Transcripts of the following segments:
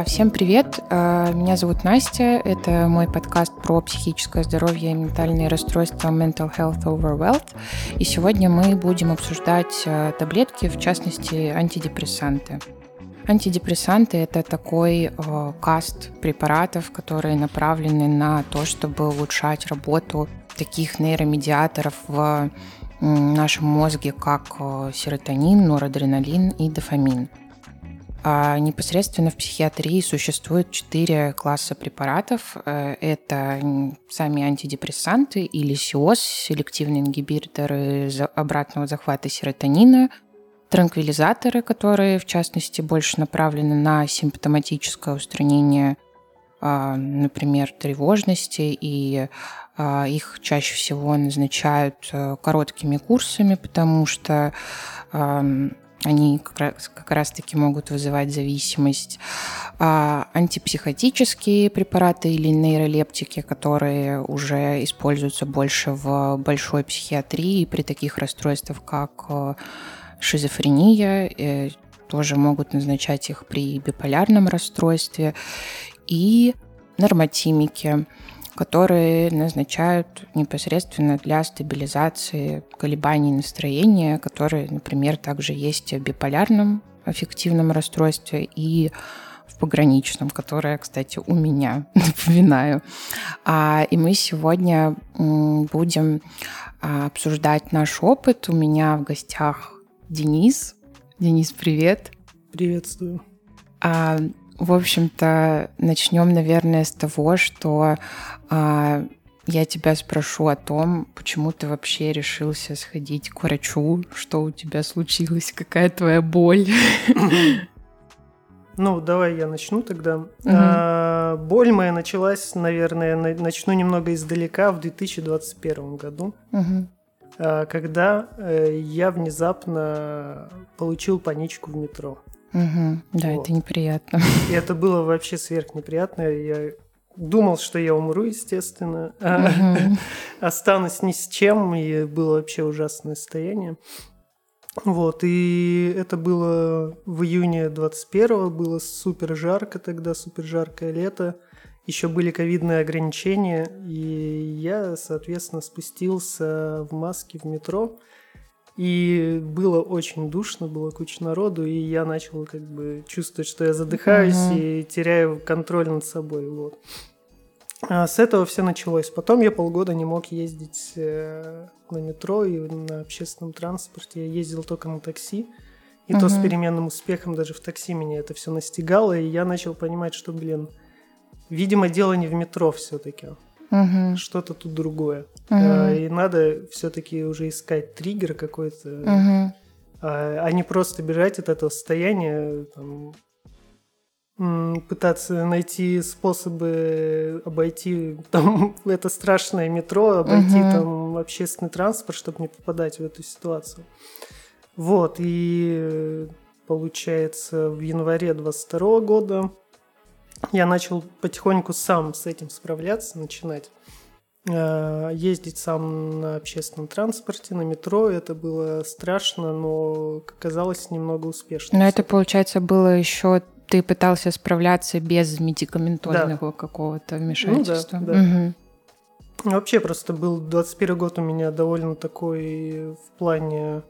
А, всем привет, а, меня зовут Настя, это мой подкаст про психическое здоровье и ментальные расстройства Mental Health Over Wealth. И сегодня мы будем обсуждать а, таблетки, в частности антидепрессанты. Антидепрессанты – это такой каст препаратов, которые направлены на то, чтобы улучшать работу таких нейромедиаторов в нашем мозге, как серотонин, норадреналин и дофамин. А непосредственно в психиатрии существует четыре класса препаратов. Э, это сами антидепрессанты или СИОС, селективные ингибиторы обратного захвата серотонина, транквилизаторы, которые, в частности, больше направлены на симптоматическое устранение, а, например, тревожности, и а, их чаще всего назначают э, короткими курсами, потому что они как раз, как раз таки могут вызывать зависимость. А антипсихотические препараты или нейролептики, которые уже используются больше в большой психиатрии при таких расстройствах, как э, шизофрения, э, тоже могут назначать их при биполярном расстройстве, и нормотимики – которые назначают непосредственно для стабилизации колебаний настроения, которые, например, также есть в биполярном аффективном расстройстве и в пограничном, которое, кстати, у меня, напоминаю. А, и мы сегодня будем а, обсуждать наш опыт. У меня в гостях Денис. Денис, привет. Приветствую. А, в общем-то, начнем, наверное, с того, что а, я тебя спрошу о том, почему ты вообще решился сходить к врачу, что у тебя случилось, какая твоя боль. Ну, давай я начну тогда. Угу. А, боль моя началась, наверное, начну немного издалека в 2021 году, угу. а, когда э, я внезапно получил паничку в метро. Угу, да, вот. это неприятно. И это было вообще сверх неприятно. Я думал, что я умру, естественно. Угу. Останусь ни с чем, и было вообще ужасное состояние. Вот, и это было в июне 21-го, было супер жарко тогда, супер жаркое лето. Еще были ковидные ограничения, и я, соответственно, спустился в маске в метро. И было очень душно, было куча народу, и я начал как бы чувствовать, что я задыхаюсь uh-huh. и теряю контроль над собой. Вот. А с этого все началось. Потом я полгода не мог ездить э, на метро и на общественном транспорте. Я ездил только на такси. И uh-huh. то с переменным успехом даже в такси меня это все настигало. И я начал понимать, что, блин, видимо, дело не в метро все-таки угу. что-то тут другое. Угу. И надо все-таки уже искать триггер какой-то, угу. а не просто бежать от этого состояния, там, пытаться найти способы обойти там это страшное метро, обойти угу. там общественный транспорт, чтобы не попадать в эту ситуацию. Вот, и получается в январе 22 года я начал потихоньку сам с этим справляться, начинать э, ездить сам на общественном транспорте, на метро. Это было страшно, но оказалось немного успешно. Но это, получается, было еще ты пытался справляться без медикаментозного да. какого-то вмешательства. Ну, да, да. Угу. Вообще просто был 21 год у меня довольно такой в плане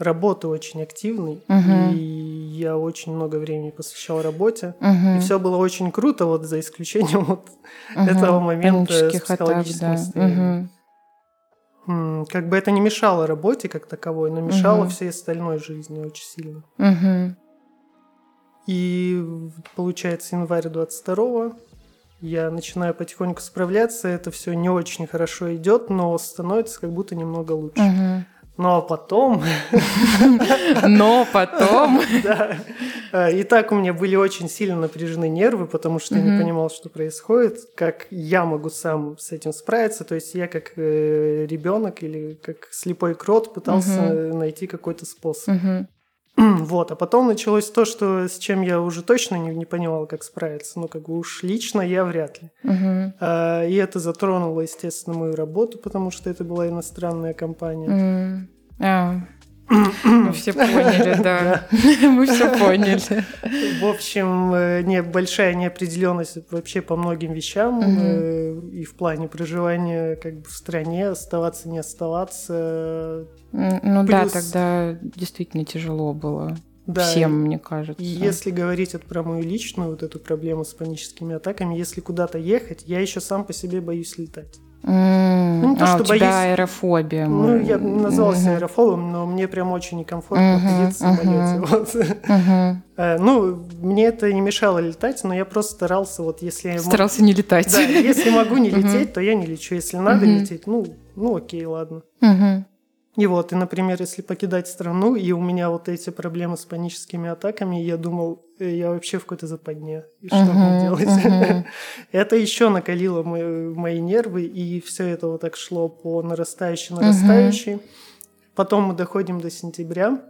работы очень активный, угу. и я очень много времени посвящал работе, угу. и все было очень круто, вот за исключением вот угу. этого момента с психологическим атак, да. Угу. Как бы это не мешало работе как таковой, но мешало угу. всей остальной жизни очень сильно. Угу. И получается январь 22 я начинаю потихоньку справляться, это все не очень хорошо идет, но становится как будто немного лучше. Угу. Но потом... Но потом... Да. А, и так у меня были очень сильно напряжены нервы, потому что я не понимал, что происходит, как я могу сам с этим справиться. То есть я как э, ребенок или как слепой крот пытался найти какой-то способ. Вот, а потом началось то, что с чем я уже точно не, не понимал, как справиться. Ну, как бы уж лично я вряд ли. Uh-huh. А, и это затронуло, естественно, мою работу, потому что это была иностранная компания. Uh-huh. Мы все поняли, да. Мы все поняли. В общем, э, не, большая неопределенность вообще по многим вещам. Э, и в плане проживания как бы в стране, оставаться, не оставаться. Ну да, тогда действительно тяжело было. Да, Всем, мне кажется. Если говорить это про мою личную вот эту проблему с паническими атаками, если куда-то ехать, я еще сам по себе боюсь летать. Mm. Ну, то, а что у тебя боюсь... аэрофобия. Ну, я назывался mm-hmm. аэрофобом, но мне прям очень некомфортно mm-hmm. находиться в самолете. Вот. Mm-hmm. ну, мне это не мешало летать, но я просто старался, вот если... Старался не летать. Да, если могу не лететь, то я не лечу. Если надо лететь, ну, ну окей, ладно. И вот, и, например, если покидать страну, и у меня вот эти проблемы с паническими атаками, я думал, э, я вообще в какой-то западне, и что uh-huh, мне делать? Uh-huh. это еще накалило мои, мои нервы, и все это вот так шло по нарастающей, нарастающей. Uh-huh. Потом мы доходим до сентября,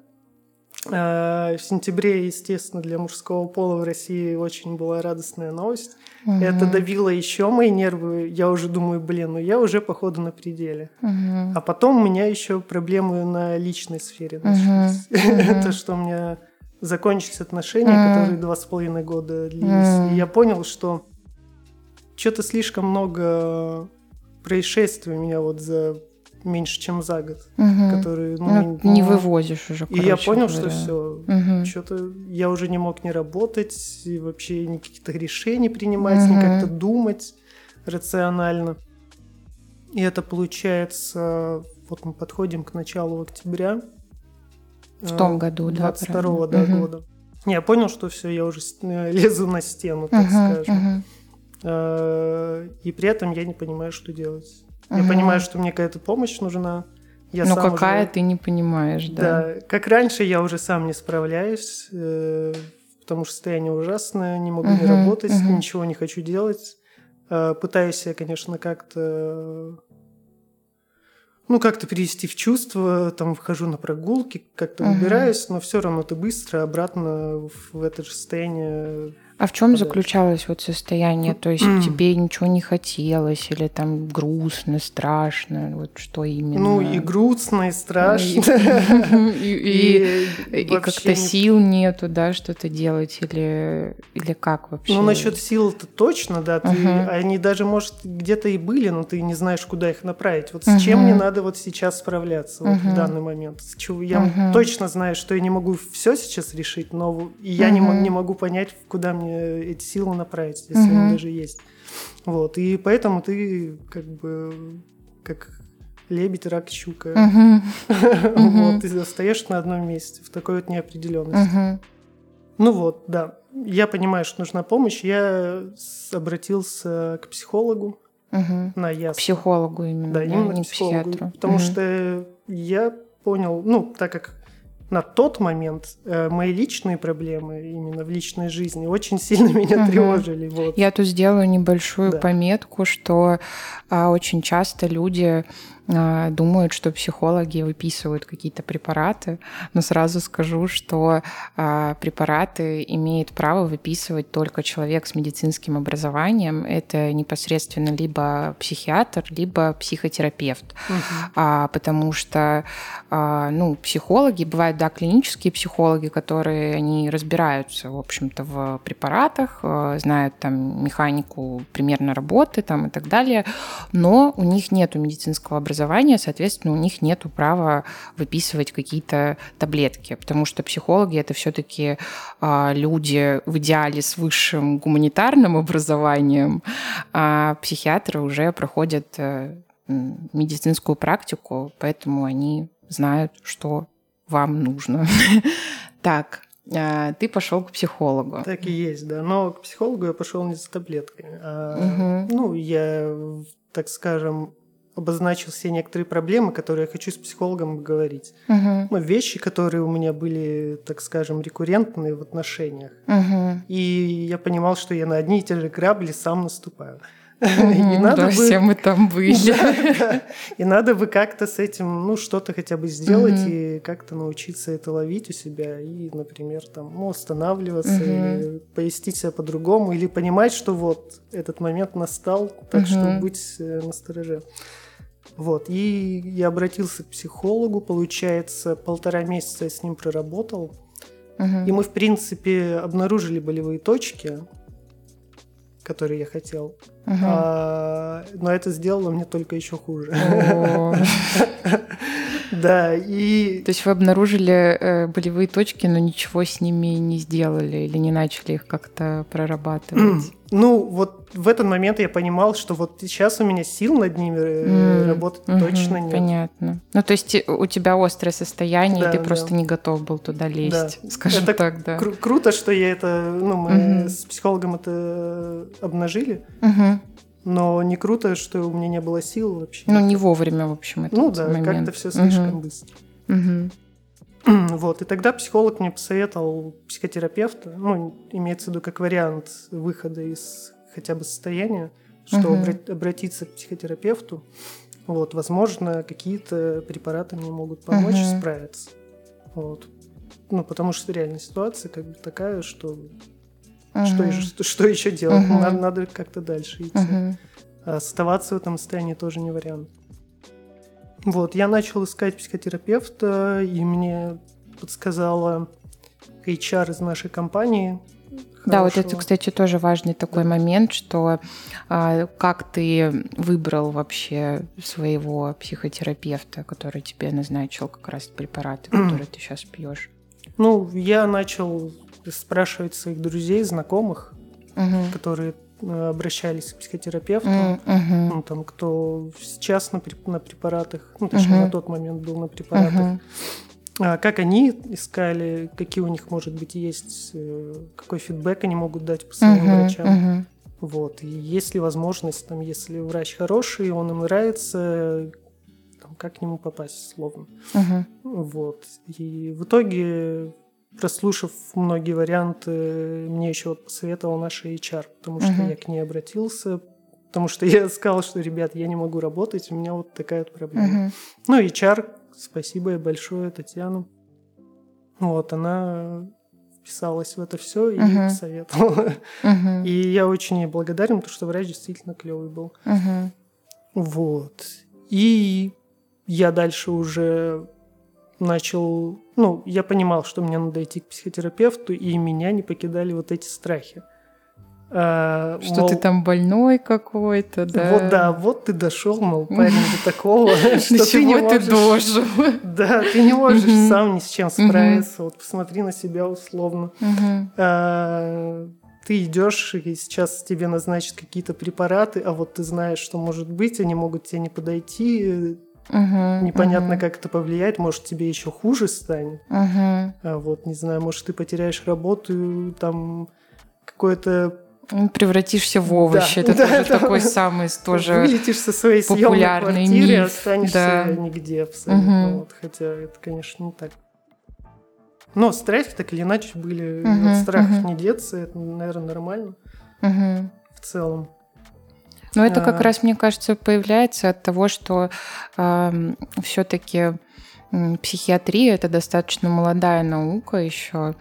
Э, в сентябре, естественно, для мужского пола в России очень была радостная новость. Угу. Это давило еще мои нервы. Я уже думаю, блин, ну я уже походу на пределе. Угу. А потом у меня еще проблемы на личной сфере. Угу. Это что у меня закончились отношения, угу. которые два с половиной года длились. Угу. И я понял, что что-то слишком много происшествий у меня вот за меньше, чем за год, угу. которые ну, ну, не, вывозишь уже. И я понял, говоря. что все, угу. что-то я уже не мог не работать и вообще никаких-то решений принимать, угу. ни как-то думать рационально. И это получается, вот мы подходим к началу октября. В том году, 22 -го, да, угу. года. Не, я понял, что все, я уже лезу на стену, так угу, скажем. Угу. И при этом я не понимаю, что делать. Я понимаю, что мне какая-то помощь нужна. Я Но какая уже... ты не понимаешь, да? Да, как раньше я уже сам не справляюсь, э, потому что состояние ужасное, не могу uh-huh, не работать, uh-huh. ничего не хочу делать. Э, пытаюсь я, конечно, как-то ну, как-то перевести в чувство, там, вхожу на прогулки, как-то uh-huh. выбираюсь, но все равно ты быстро обратно в это же состояние а в чем заключалось вот состояние? То есть тебе ничего не хотелось, или там грустно, страшно? Вот что именно? Ну, и грустно, и страшно. И как-то сил нету, да, что-то делать, или или как вообще? Ну, насчет сил это точно, да. Они даже, может, где-то и были, но ты не знаешь, куда их направить. Вот с чем мне надо вот сейчас справляться в данный момент? Я точно знаю, что я не могу все сейчас решить, но я не могу понять, куда мне эти силы направить, если угу. они даже есть. Вот, и поэтому ты как бы как лебедь, рак, щука. Вот, ты остаешься на одном месте в такой вот неопределенности. Ну вот, да. Я понимаю, что нужна помощь. Я обратился к психологу угу. на ясно. Психологу именно, да, именно не к психиатру. Потому угу. что я понял, ну, так как на тот момент э, мои личные проблемы именно в личной жизни очень сильно меня угу. тревожили. Вот. Я тут сделаю небольшую да. пометку, что а, очень часто люди думают, что психологи выписывают какие-то препараты, но сразу скажу, что а, препараты имеет право выписывать только человек с медицинским образованием. Это непосредственно либо психиатр, либо психотерапевт, угу. потому что ну, психологи, бывают, да, клинические психологи, которые они разбираются, в общем-то, в препаратах, знают там механику примерно работы там и так далее, но у них нет медицинского образования образования, соответственно, у них нет права выписывать какие-то таблетки, потому что психологи это все-таки а, люди в идеале с высшим гуманитарным образованием, а психиатры уже проходят а, медицинскую практику, поэтому они знают, что вам нужно. Так, а, ты пошел к психологу. Так и есть, да. Но к психологу я пошел не за таблетками. А, угу. Ну, я, так скажем, обозначил все некоторые проблемы, которые я хочу с психологом говорить. Угу. Ну, вещи, которые у меня были, так скажем, рекуррентные в отношениях. Угу. И я понимал, что я на одни и те же грабли сам наступаю. И надо да, бы... все мы там были. Да, да. И надо бы как-то с этим, ну, что-то хотя бы сделать угу. и как-то научиться это ловить у себя и, например, там, ну, останавливаться, угу. или повести себя по-другому, или понимать, что вот этот момент настал, так что быть э, настороже. Вот, и я обратился к психологу, получается, полтора месяца я с ним проработал. Мгм. И мы, в принципе, обнаружили болевые точки, которые я хотел. Мгм. А, но это сделало мне только еще хуже. Да, и То есть вы обнаружили э, болевые точки, но ничего с ними не сделали или не начали их как-то прорабатывать? ну вот в этот момент я понимал, что вот сейчас у меня сил над ними М, работать мгм, точно нет. Понятно. Ну, то есть э, у тебя острое состояние, Да, и ты да. просто не готов был туда лезть, скажем Это так, да. Кру- круто, что я это, ну, мы Мгм. с психологом это обнажили, Мгм. Но не круто, что у меня не было сил вообще. Ну, не вовремя, в общем, этот Ну да, как-то все слишком Мгм. быстро. Мгм. Вот, и тогда психолог мне посоветовал психотерапевта, ну, имеется в виду как вариант выхода из хотя бы состояния, что Мгм. обра- обратиться к психотерапевту. Вот, возможно, какие-то препараты мне могут помочь Мгм. справиться. Вот. Ну, потому что реальная ситуация как бы такая, что что, что, что еще делать? Мгм. Надо, надо как-то дальше идти. Мгм. А оставаться в этом состоянии тоже не вариант. Вот, я начал искать психотерапевта, и мне подсказала HR из нашей компании. Да, вот это, хорошего. кстати, тоже важный такой момент, что а, как ты выбрал вообще своего психотерапевта, который тебе назначил как раз препараты, которые ты сейчас пьешь. Ну, я начал спрашивать своих друзей, знакомых, Мгм. которые э, обращались к психотерапевту. Мгм. Ну, там, кто сейчас на, на препаратах, ну, точнее, Мгм. на тот момент был на препаратах. Мгм. А, как они искали, какие у них, может быть, есть, э, какой фидбэк они могут дать по своим Мгм. врачам. Мгм. Вот. И есть ли возможность, там, если врач хороший, он им нравится, там, как к нему попасть, словно. Мгм. Вот. И в итоге, прослушав многие варианты, мне еще вот посоветовал наша HR, потому что Мгм. я к ней обратился, потому что я сказал, что, ребят, я не могу работать, у меня вот такая вот проблема. Мгм. Ну, HR, спасибо ей большое, Татьяна. Вот, она вписалась в это все и Мгм. посоветовала. Мгм. И я очень ей благодарен, потому что врач действительно клевый был. Мгм. Вот. И я дальше уже начал... Ну, я понимал, что мне надо идти к психотерапевту, и меня не покидали вот эти страхи. А, Что ты мол, там больной какой-то, да? Вот да, вот ты дошел, мол, парень, до такого, что ты не ты можешь... дожил? Да, ты не можешь сам ни с чем справиться. Вот посмотри на себя условно. А, Ты идешь, и сейчас тебе назначат какие-то препараты, а вот ты знаешь, что может быть, они могут тебе не подойти, Мгм. непонятно, Мгм. как это повлияет, может, тебе еще хуже станет. Мгм. А вот, не знаю, может, ты потеряешь работу, там какое-то... Ну, Превратишься в овощи. Да, Это да, тоже да. такой самый тоже... Вылетишь со своей популярный квартиры, миф, останешься да. нигде абсолютно. Мгм. Вот, хотя это, конечно, не так. Но страхи так или иначе были. Мгм, От страхов мгм. не деться, это, наверное, нормально Мгм. в целом. Но это как А. раз, мне кажется, появляется от того, что все-таки психиатрия это достаточно молодая наука еще,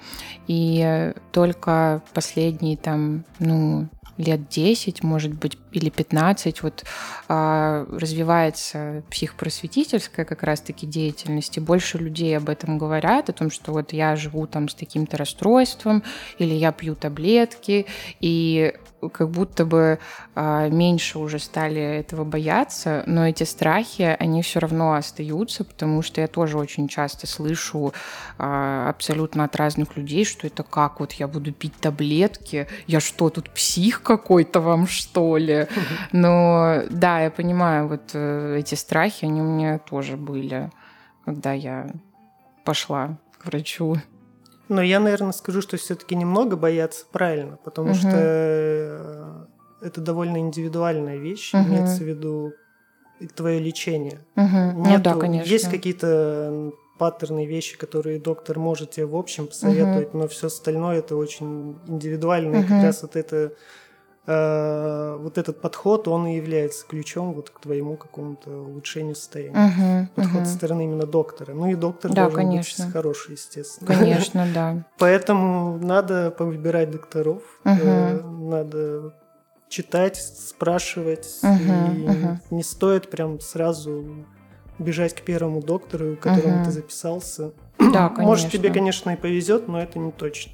и только последние там, ну, лет 10, может быть, или 15, вот а, развивается психопросветительская как раз-таки деятельность, и больше людей об этом говорят, о том, что вот я живу там с таким-то расстройством, или я пью таблетки, и как будто бы а, меньше уже стали этого бояться, но эти страхи, они все равно остаются, потому что я тоже очень часто слышу а, абсолютно от разных людей, что это как, вот я буду пить таблетки, я что, тут псих какой-то вам, что ли? Но да, я понимаю, вот э, эти страхи, они у меня тоже были, когда я пошла к врачу. Но я, наверное, скажу, что все-таки немного бояться правильно, потому Мгм. что э, это довольно индивидуальная вещь, Мгм. имеется в виду твое лечение. Ну Нету- да, конечно. Есть какие-то паттерны, вещи, которые доктор может тебе в общем посоветовать, но все остальное это очень индивидуально. И как раз вот это э, вот этот подход, он и является ключом вот к твоему какому-то улучшению состояния. Мгм, Подход мгм. со стороны именно доктора. Ну и доктор Да, должен конечно. быть хороший, естественно. Конечно, да. Поэтому надо повыбирать докторов, э, надо читать, спрашивать. Uh-huh, и uh-huh. не стоит прям сразу бежать к первому доктору, к которому uh-huh. ты записался. Да, конечно. Может, тебе, конечно, и повезет, но это не точно.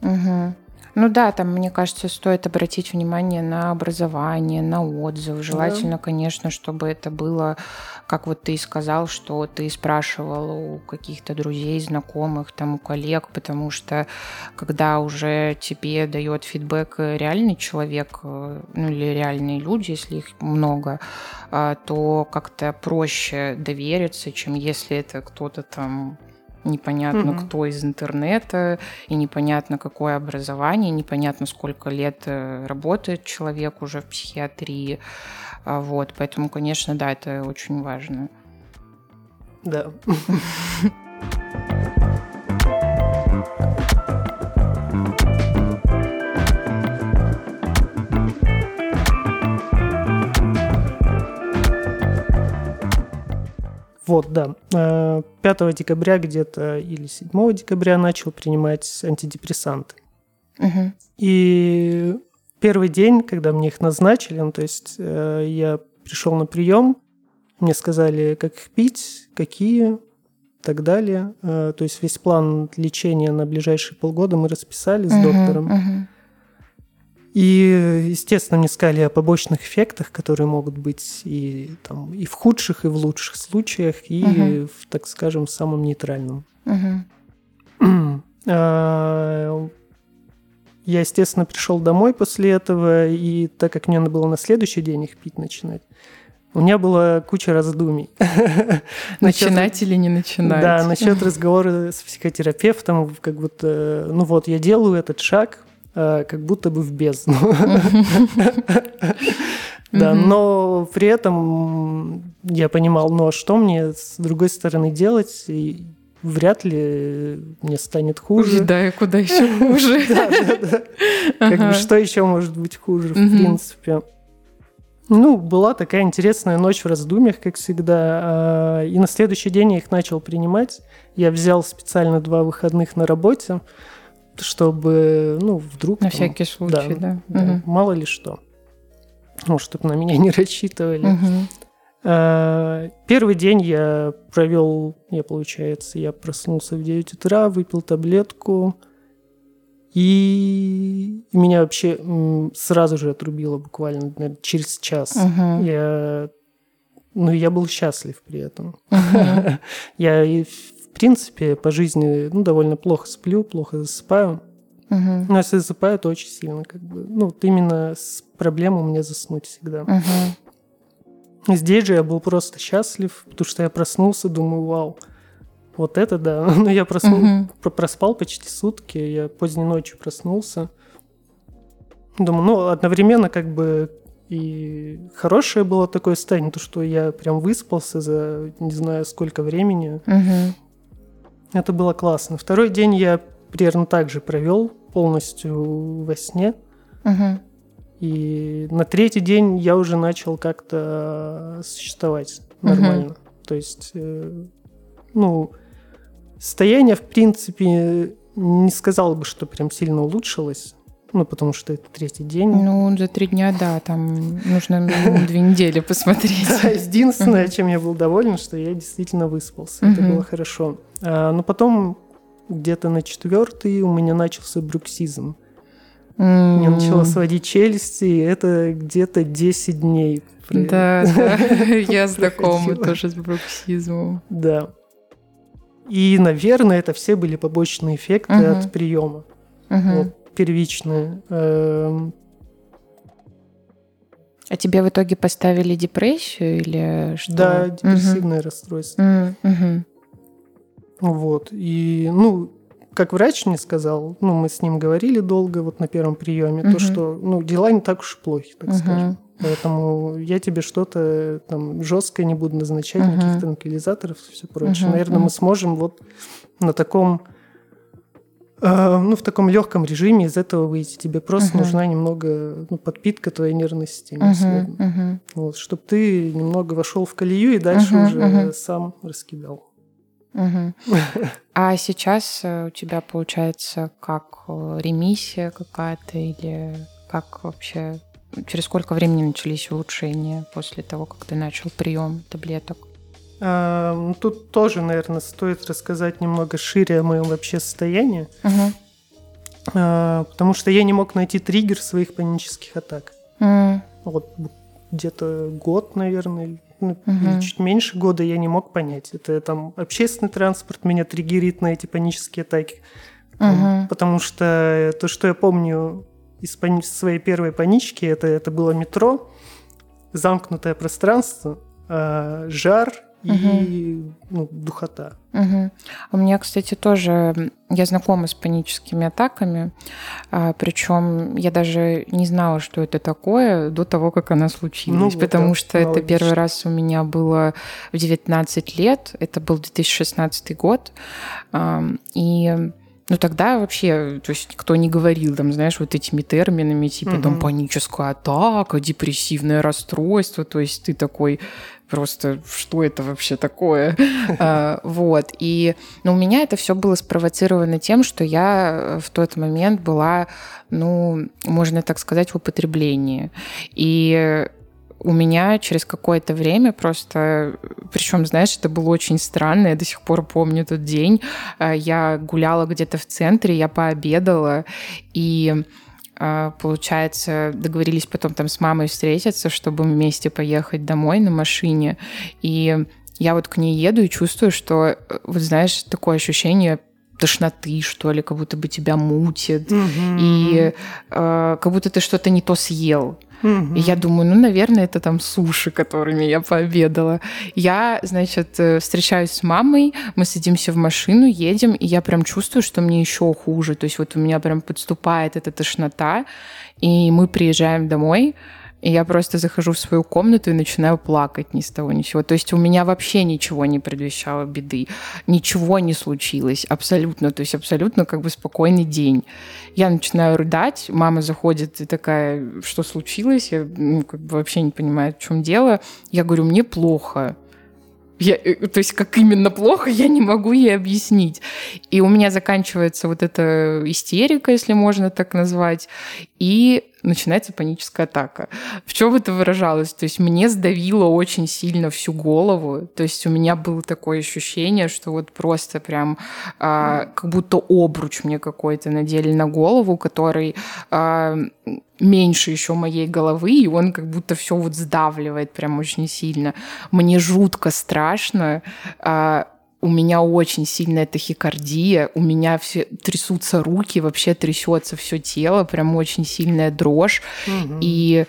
Угу. Ну да, там, мне кажется, стоит обратить внимание на образование, на отзывы. Желательно, да. конечно, чтобы это было, как вот ты сказал, что ты спрашивал у каких-то друзей, знакомых, там, у коллег, потому что когда уже тебе дает фидбэк реальный человек, э, ну или реальные люди, если их много, а, то как-то проще довериться, чем если это кто-то там непонятно угу. кто из интернета, и непонятно какое образование, непонятно сколько лет э, работает человек уже в психиатрии. А, вот, поэтому, конечно, да, это очень важно. Да. Вот, да. 5 э, декабря где-то или 7 декабря начал принимать антидепрессанты. Угу. И первый день, когда мне их назначили, ну, то есть э, я пришел на прием, мне сказали, как их пить, какие, и так далее. Э, то есть весь план лечения на ближайшие полгода мы расписали с угу, доктором. Угу. И, естественно, мне сказали о побочных эффектах, которые могут быть и, там, и в худших, и в лучших случаях, и, uh в, так скажем, в самом нейтральном. uh Я, естественно, пришел домой после этого, и так как мне надо было на следующий день их пить начинать, у меня была куча раздумий. Начинать или не начинать? Да, насчет разговора с психотерапевтом, как будто, ну вот, я делаю этот шаг, как будто бы в бездну. Да, но при этом я понимал, ну а что мне с другой стороны делать? И вряд ли мне станет хуже. Да, и куда еще хуже. Да, да, да. Как бы что еще может быть хуже, в принципе. Ну, была такая интересная ночь в раздумьях, как всегда. А, и на следующий день я их начал принимать. Я взял специально два выходных на работе чтобы, ну, вдруг... На там, всякий случай, да. да, да угу. Мало ли что. Ну, чтобы на меня не рассчитывали. Угу. первый день я провел, я, получается, я проснулся в 9 утра, выпил таблетку, и меня вообще сразу же отрубило буквально наверное, через час. Угу. Я ну, я был счастлив при этом. Uh-huh. я принципе, по жизни ну, довольно плохо сплю, плохо засыпаю. Угу. Но если засыпаю, то очень сильно. Как бы, ну, вот именно с проблемой у меня заснуть всегда. Угу. Здесь же я был просто счастлив, потому что я проснулся, думаю, вау, вот это да. Но ну, я проснул, угу. проспал почти сутки, я поздней ночью проснулся. Думаю, ну, одновременно как бы и хорошее было такое состояние, то, что я прям выспался за не знаю сколько времени. Угу. Это было классно. Второй день я примерно так же провел, полностью во сне. Угу. И на третий день я уже начал как-то существовать нормально. Угу. То есть, э, ну, состояние, в принципе, не сказал бы, что прям сильно улучшилось. Ну, потому что это третий день. Ну, за три дня, да, там нужно две недели посмотреть. Единственное, чем я был доволен, что я действительно выспался. Это было хорошо. А, но потом где-то на четвертый у меня начался брюксизм. Мне начало сводить челюсти, и это где-то 10 дней. Да, да, я знакома тоже с бруксизмом. Да. И, наверное, это все были побочные эффекты от приема. Вот первичные. Эм. А тебе в итоге поставили депрессию или что? Да, депрессивное угу. расстройство. Угу. Вот. И, ну, как врач мне сказал, ну, мы с ним говорили долго вот на первом приеме, угу. то, что, ну, дела не так уж плохи, так угу. скажем. Поэтому я тебе что-то там жесткое не буду назначать, угу. никаких транквилизаторов и все прочее. Угу. Наверное, угу. мы сможем вот на таком ну, в таком легком режиме из этого выйти. Тебе просто uh-huh. нужна немного ну, подпитка твоей нервной системы. Uh-huh, uh-huh. Вот, чтобы ты немного вошел в колею и дальше uh-huh, уже uh-huh. сам раскидал. А сейчас э, у тебя получается как э, ремиссия какая-то или как вообще через сколько времени начались улучшения после того, как ты начал прием таблеток? А, тут тоже, наверное, стоит рассказать немного шире о моем вообще состоянии. Угу. Потому что я не мог найти триггер своих панических атак. Mm. Вот где-то год, наверное, ну, или чуть меньше года я не мог понять. Это там общественный транспорт меня триггерит на эти панические атаки. Мгм. Потому что то, что я помню из пани- своей первой панички, это, это было метро, замкнутое пространство, а, жар и ну, духота. Мгм. У меня, кстати, тоже я знакома с паническими атаками, причем я даже не знала, что это такое до того, как она случилась, Ну вот, потому да, что это аналогично. первый раз у меня было в 19 лет, это был 2016 год, и ну тогда вообще, то есть никто не говорил, там, знаешь, вот этими терминами, типа там Мгм. паническая атака, депрессивное расстройство, то есть ты такой просто, что это вообще такое? А, Вот. И но у меня это все было спровоцировано тем, что я э, в тот момент была, ну, можно так сказать, в употреблении. И у меня через какое-то время просто, причем, знаешь, это было очень странно, я до сих пор помню тот день, А, я гуляла где-то в центре, я пообедала, и получается, договорились потом там с мамой встретиться, чтобы вместе поехать домой на машине. И я вот к ней еду и чувствую, что, э, вот знаешь, такое ощущение тошноты, что ли, как будто бы тебя мутит. И э, как будто ты что-то не то съел. Мгм. И я думаю, ну, наверное, это там суши, которыми я пообедала. Я, значит, э, встречаюсь с мамой, мы садимся в машину, едем, и я прям чувствую, что мне еще хуже. То есть вот у меня прям подступает эта тошнота, и мы приезжаем домой, и я просто захожу в свою комнату и начинаю плакать ни с того ни с сего. То есть у меня вообще ничего не предвещало беды. Ничего не случилось. Абсолютно. То есть абсолютно как бы спокойный день. Я начинаю рыдать. Мама заходит и такая, что случилось? Я ну, как бы вообще не понимаю, в чем дело. Я говорю, мне плохо. Я, э, то есть как именно плохо, я не могу ей объяснить. И у меня заканчивается вот эта истерика, если можно так назвать, и начинается паническая атака. В чем это выражалось? То есть мне сдавило очень сильно всю голову. То есть у меня было такое ощущение, что вот просто прям а, как будто обруч мне какой-то надели на голову, который а, меньше еще моей головы, и он как будто все вот сдавливает прям очень сильно. Мне жутко страшно. а, у меня очень сильная тахикардия, у меня все трясутся руки, вообще трясется все тело, прям очень сильная дрожь. Мгм. И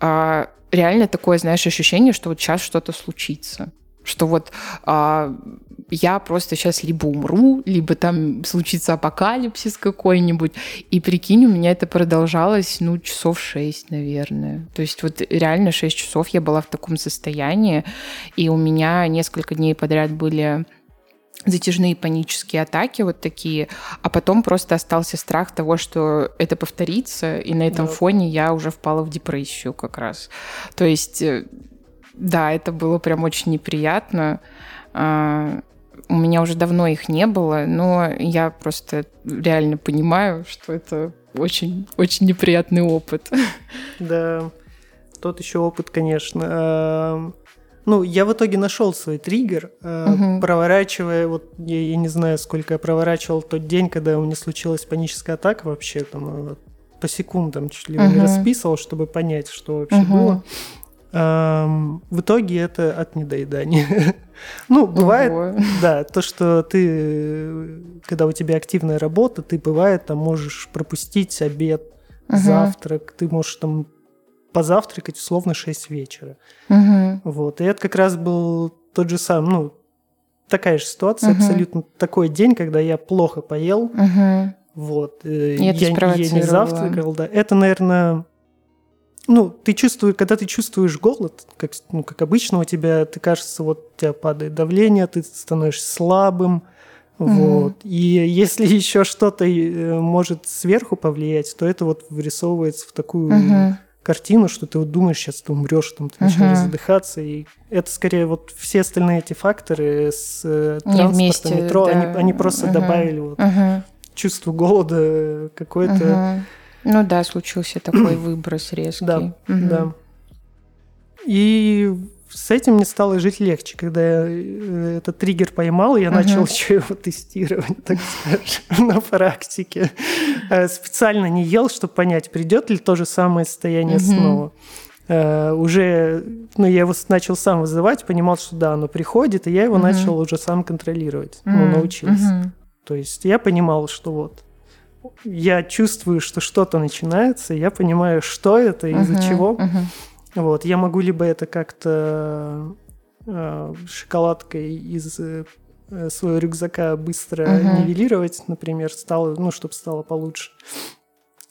а, реально такое, знаешь, ощущение, что вот сейчас что-то случится. Что вот а, я просто сейчас либо умру, либо там случится апокалипсис какой-нибудь. И прикинь, у меня это продолжалось, ну, часов шесть, наверное. То есть вот реально шесть часов я была в таком состоянии, и у меня несколько дней подряд были затяжные панические атаки вот такие, а потом просто остался страх того, что это повторится, и на этом Да. фоне я уже впала в депрессию как раз. То есть, э, да, это было прям очень неприятно. А, У меня уже давно их не было, но я просто реально понимаю, что это очень, очень неприятный опыт. Да, тот еще опыт, конечно. Ну, я в итоге нашел свой триггер, Мгм. проворачивая, вот я, я не знаю, сколько я проворачивал тот день, когда у меня случилась паническая атака вообще, там, а, по секундам чуть ли не Мгм. расписывал, чтобы понять, что вообще Мгм. было. Ам, В итоге это от недоедания. Ну, бывает, Ого. да, то, что ты, э, когда у тебя активная работа, ты бывает там можешь пропустить обед, завтрак, ты можешь там позавтракать условно 6 вечера. Мгм. Вот. И это как раз был тот же самый, ну, такая же ситуация, Мгм. абсолютно такой день, когда я плохо поел, Мгм. вот, э, И это я, я не завтракал, да. Это, наверное, ну, ты чувствуешь, когда ты чувствуешь голод, как, ну, как обычно у тебя, ты кажется, вот у тебя падает давление, ты становишься слабым, Мгм. вот. И если еще что-то э, может сверху повлиять, то это вот вырисовывается в такую Мгм. Картину, что ты вот думаешь, сейчас ты умрешь, там ты начинаешь Мгм. задыхаться, и это скорее вот все остальные эти факторы с э, транспортом, вместе, метро, да. они, они просто Мгм. добавили вот Мгм. чувство голода какое-то. Мгм. Ну да, случился такой выброс резкий. Да, угу. да. И с этим мне стало жить легче, когда я э, этот триггер поймал, я uh-huh. начал еще его тестировать, так скажем, на практике. Э, специально не ел, чтобы понять, придет ли то же самое состояние uh-huh. снова. Uh, уже, ну, я его начал сам вызывать, понимал, что да, оно приходит, и я его uh-huh. начал уже сам контролировать, ну, научился. То есть я понимал, что вот я чувствую, что что-то начинается, я понимаю, что это, из-за uh-huh. чего. Вот, я могу либо это как-то э, шоколадкой из э, своего рюкзака быстро uh-huh. нивелировать, например, стало, ну, чтобы стало получше.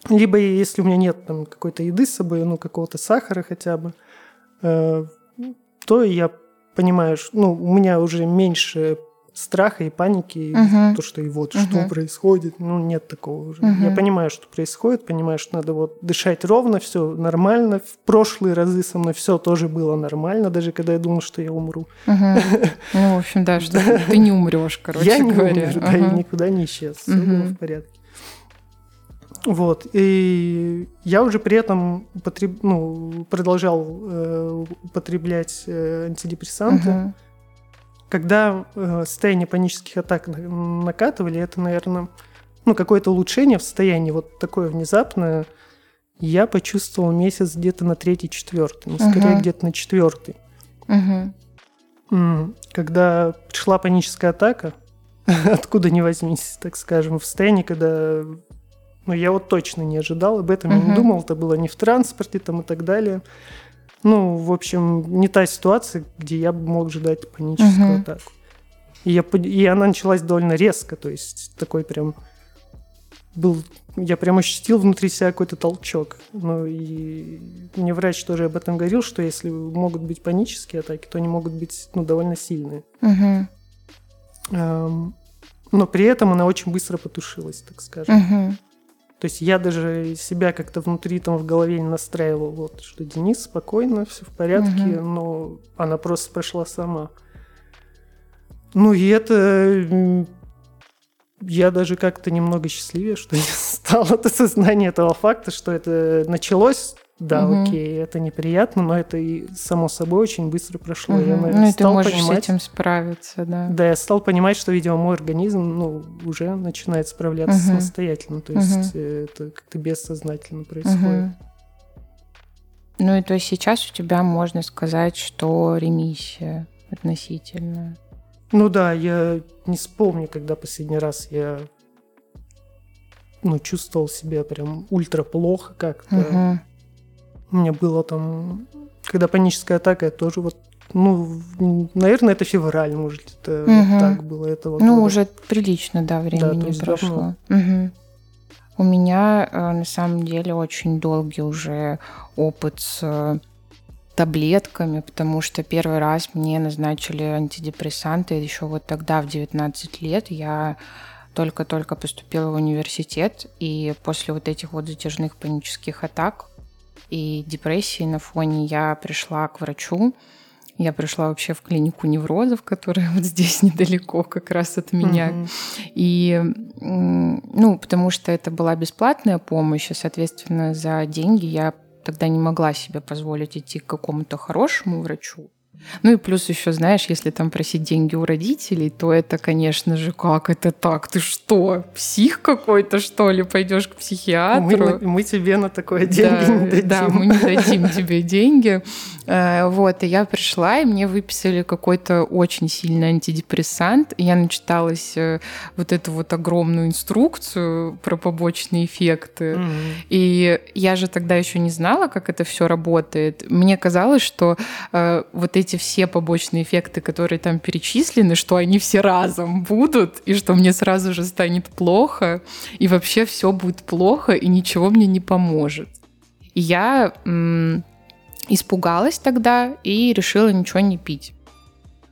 Либо если у меня нет там какой-то еды с собой, ну, какого-то сахара хотя бы, э, то я понимаю, что, ну, у меня уже меньше страха и паники, угу. то, что и вот угу. что происходит, ну нет такого уже. Угу. Я понимаю, что происходит, понимаю, что надо вот дышать ровно, все нормально. В прошлые разы со мной все тоже было нормально, даже когда я думал, что я умру. Угу. Ну, в общем, да, что ты не умрешь, короче я не. Умер, да, и никуда не исчез, все было в порядке. Вот, и я уже при этом употреб... ну, продолжал э, употреблять э, антидепрессанты. Угу когда э, состояние панических атак накатывали, это, наверное, ну, какое-то улучшение в состоянии вот такое внезапное, я почувствовал месяц где-то на третий, четвертый, ну, скорее uh-huh. где-то на четвертый. Uh-huh. Когда пришла паническая атака, откуда ни возьмись, так скажем, в состоянии, когда ну, я вот точно не ожидал, об этом uh-huh. я не думал, это было не в транспорте там и так далее. Ну, в общем, не та ситуация, где я бы мог ждать паническую угу. атаку. И, я, и она началась довольно резко, то есть такой прям был... Я прям ощутил внутри себя какой-то толчок. Ну и мне врач тоже об этом говорил, что если могут быть панические атаки, то они могут быть ну, довольно сильные. Угу. Эм, но при этом она очень быстро потушилась, так скажем. Угу. То есть я даже себя как-то внутри там в голове не настраивал, вот, что Денис спокойно, все в порядке, угу. но она просто прошла сама. Ну и это я даже как-то немного счастливее, что я стал от осознания этого факта, что это началось да, угу. окей, это неприятно, но это и само собой очень быстро прошло. Угу. Я, ну, и ты можешь понимать, с этим справиться, да. Да, я стал понимать, что, видимо, мой организм ну, уже начинает справляться угу. самостоятельно. То есть угу. это как-то бессознательно происходит. Угу. Ну и то есть сейчас у тебя можно сказать, что ремиссия относительно. Ну да, я не вспомню, когда последний раз я ну, чувствовал себя прям ультра плохо как-то. Угу. У меня было там, когда паническая атака, я тоже вот ну, наверное, это февраль, может, это угу. вот так было. Это вот ну, года. уже прилично, да, времени да, прошло. Угу. У меня э, на самом деле очень долгий уже опыт с э, таблетками, потому что первый раз мне назначили антидепрессанты еще вот тогда, в 19 лет, я только-только поступила в университет, и после вот этих вот затяжных панических атак и депрессии на фоне я пришла к врачу. Я пришла вообще в клинику неврозов, которая вот здесь недалеко как раз от меня. Угу. И, ну, потому что это была бесплатная помощь, и, соответственно, за деньги я тогда не могла себе позволить идти к какому-то хорошему врачу. Ну и плюс еще, знаешь, если там просить деньги у родителей, то это, конечно же, как это так? Ты что, псих какой-то, что ли? Пойдешь к психиатру? Мы, мы тебе на такое деньги да, не дадим. Да, мы не дадим тебе деньги. Э, вот, и я пришла, и мне выписали какой-то очень сильный антидепрессант. Я начиталась э, вот эту вот огромную инструкцию про побочные эффекты. Mm-hmm. И я же тогда еще не знала, как это все работает. Мне казалось, что э, вот эти эти все побочные эффекты, которые там перечислены, что они все разом будут, и что мне сразу же станет плохо, и вообще все будет плохо, и ничего мне не поможет. И я м- испугалась тогда и решила ничего не пить.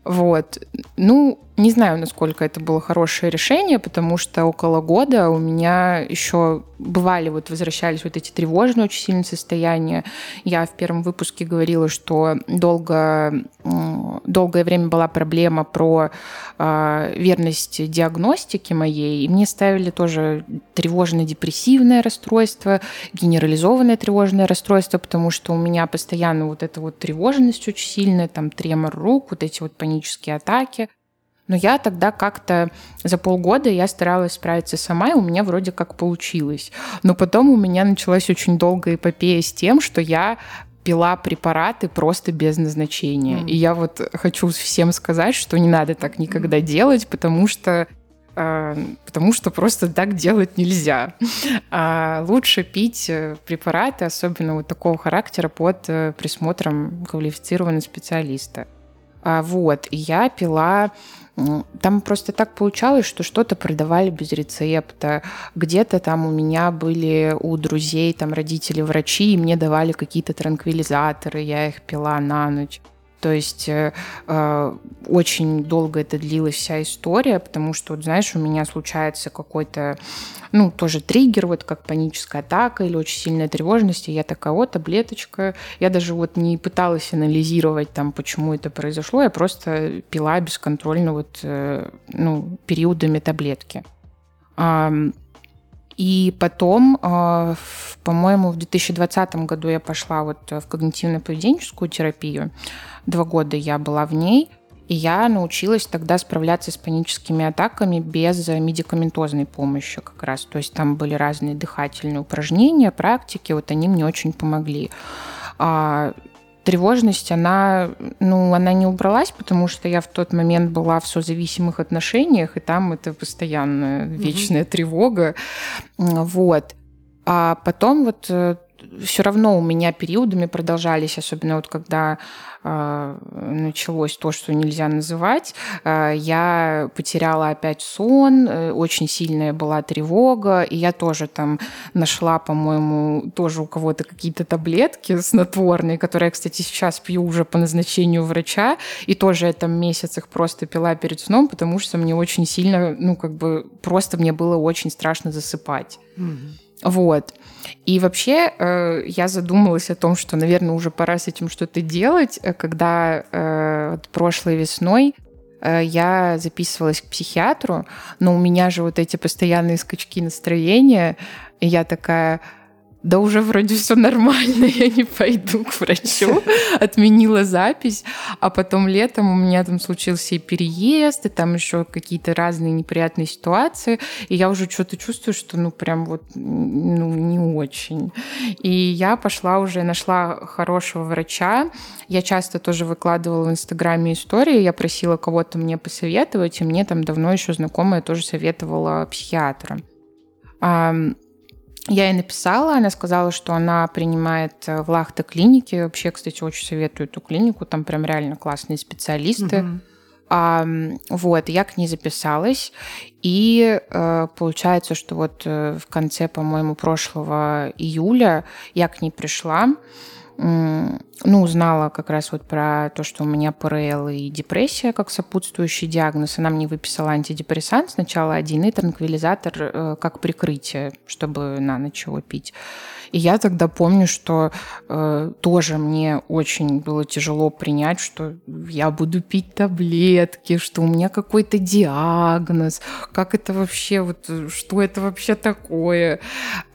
Вот. Ну, Не знаю, насколько это было хорошее решение, потому что около года у меня еще бывали, вот возвращались вот эти тревожные очень сильные состояния. Я в первом выпуске говорила, что долго, долгое время была проблема про э, верность диагностики моей, и мне ставили тоже тревожно-депрессивное расстройство, генерализованное тревожное расстройство, потому что у меня постоянно вот эта вот тревожность очень сильная, там тремор рук, вот эти вот панические атаки. Но я тогда как-то за полгода я старалась справиться сама, и у меня вроде как получилось. Но потом у меня началась очень долгая эпопея с тем, что я пила препараты просто без назначения. Mm. И я вот хочу всем сказать, что не надо так никогда mm. делать, потому что э, потому что просто так делать нельзя. А лучше пить э, препараты, особенно вот такого характера, под э, присмотром квалифицированного специалиста. А, вот, и я пила там просто так получалось, что что-то продавали без рецепта. Где-то там у меня были у друзей там родители врачи, и мне давали какие-то транквилизаторы, я их пила на ночь. То есть э, э, очень долго это длилась вся история, потому что, вот, знаешь, у меня случается какой-то, ну, тоже триггер, вот как паническая атака или очень сильная тревожность, и я такая, вот, таблеточка. Я даже вот не пыталась анализировать там, почему это произошло, я просто пила бесконтрольно вот, э, ну, периодами таблетки. И потом, а, по-моему, в 2020 году я пошла вот в когнитивно-поведенческую терапию. Два года я была в ней. И я научилась тогда справляться с паническими атаками без медикаментозной помощи как раз. То есть там были разные дыхательные упражнения, практики, вот они мне очень помогли. Тревожность, она, ну, она не убралась, потому что я в тот момент была в созависимых отношениях, и там это постоянная вечная mm-hmm. тревога. Вот. А потом вот э, все равно у меня периодами продолжались, особенно вот когда э, началось то, что нельзя называть, э, я потеряла опять сон, э, очень сильная была тревога, и я тоже там нашла, по-моему, тоже у кого-то какие-то таблетки снотворные, которые кстати, сейчас пью уже по назначению врача, и тоже я там месяц их просто пила перед сном, потому что мне очень сильно, ну, как бы, просто мне было очень страшно засыпать. Mm-hmm. Вот. И вообще э, я задумалась о том, что, наверное, уже пора с этим что-то делать, э, когда э, вот прошлой весной э, я записывалась к психиатру, но у меня же вот эти постоянные скачки настроения, и я такая, да уже вроде все нормально, я не пойду к врачу, отменила запись, а потом летом у меня там случился и переезд, и там еще какие-то разные неприятные ситуации, и я уже что-то чувствую, что ну прям вот ну, не очень. И я пошла уже, нашла хорошего врача, я часто тоже выкладывала в Инстаграме истории, я просила кого-то мне посоветовать, и мне там давно еще знакомая тоже советовала психиатра. Я ей написала, она сказала, что она принимает э, в Лахта клинике. Вообще, кстати, очень советую эту клинику, там прям реально классные специалисты. Угу. А, вот, я к ней записалась, и э, получается, что вот э, в конце, по-моему, прошлого июля я к ней пришла ну, узнала как раз вот про то, что у меня ПРЛ и депрессия как сопутствующий диагноз. Она мне выписала антидепрессант сначала один и транквилизатор э, как прикрытие, чтобы на ночь его пить. И я тогда помню, что э, тоже мне очень было тяжело принять, что я буду пить таблетки, что у меня какой-то диагноз, как это вообще, вот, что это вообще такое.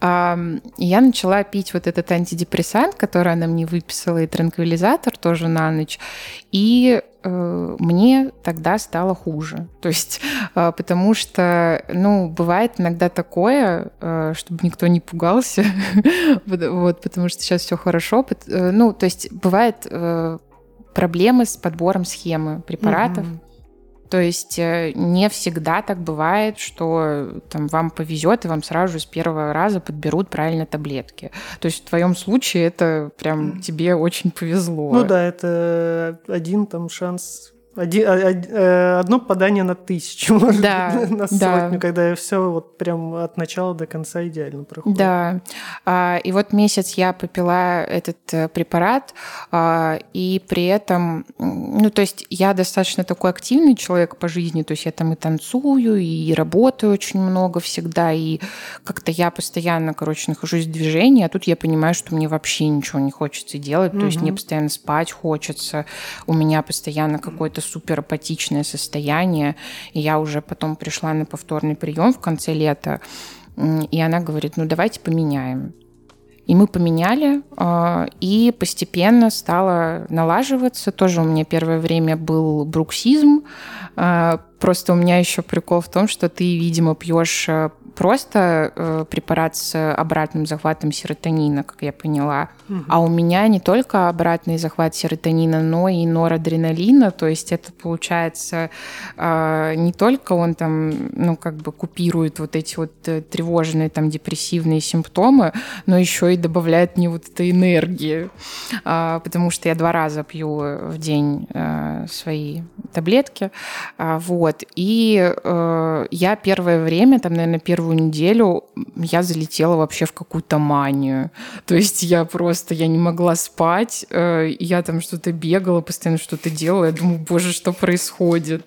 А, я начала пить вот этот антидепрессант, который она мне выписала, и транквилизатор тоже на ночь. И Э, мне тогда стало хуже. То есть, э, потому что, ну, бывает иногда такое, э, чтобы никто не пугался, вот, потому что сейчас все хорошо. Ну, то есть, бывает проблемы с подбором схемы препаратов. Mm-hmm. То есть э, не всегда так бывает, что там, вам повезет, и вам сразу же с первого раза подберут правильно таблетки. То есть в твоем случае это прям тебе очень повезло. Ну да, это один там шанс один, э, одно подание на тысячу, может да, быть, на сотню, да. когда все вот прям от начала до конца идеально проходит. Да, а, и вот месяц я попила этот э, препарат, а, и при этом, ну, то есть я достаточно такой активный человек по жизни, то есть я там и танцую, и работаю очень много всегда, и как-то я постоянно, короче, нахожусь в движении, а тут я понимаю, что мне вообще ничего не хочется делать, угу. то есть мне постоянно спать хочется, у меня постоянно какой-то супер апатичное состояние. И я уже потом пришла на повторный прием в конце лета, и она говорит, ну давайте поменяем. И мы поменяли, а, и постепенно стало налаживаться. Тоже у меня первое время был бруксизм. А, просто у меня еще прикол в том, что ты, видимо, пьешь а, просто э, препарат с обратным захватом серотонина, как я поняла. Угу. А у меня не только обратный захват серотонина, но и норадреналина. То есть это получается э, не только он там, ну, как бы купирует вот эти вот э, тревожные там депрессивные симптомы, но еще и добавляет мне вот этой энергии. Э, потому что я два раза пью в день э, свои таблетки. Э, вот. И э, я первое время, там, наверное, первый первую неделю я залетела вообще в какую-то манию. То есть я просто, я не могла спать, э, я там что-то бегала, постоянно что-то делала. Я думаю, боже, что происходит?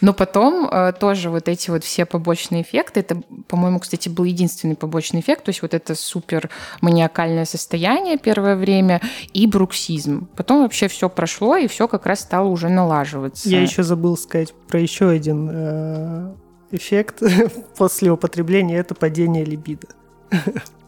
Но потом э, тоже вот эти вот все побочные эффекты, это, по-моему, кстати, был единственный побочный эффект, то есть вот это супер маниакальное состояние первое время и бруксизм. Потом вообще все прошло, и все как раз стало уже налаживаться. Я еще забыл сказать про еще один э, эффект после употребления – это падение либидо.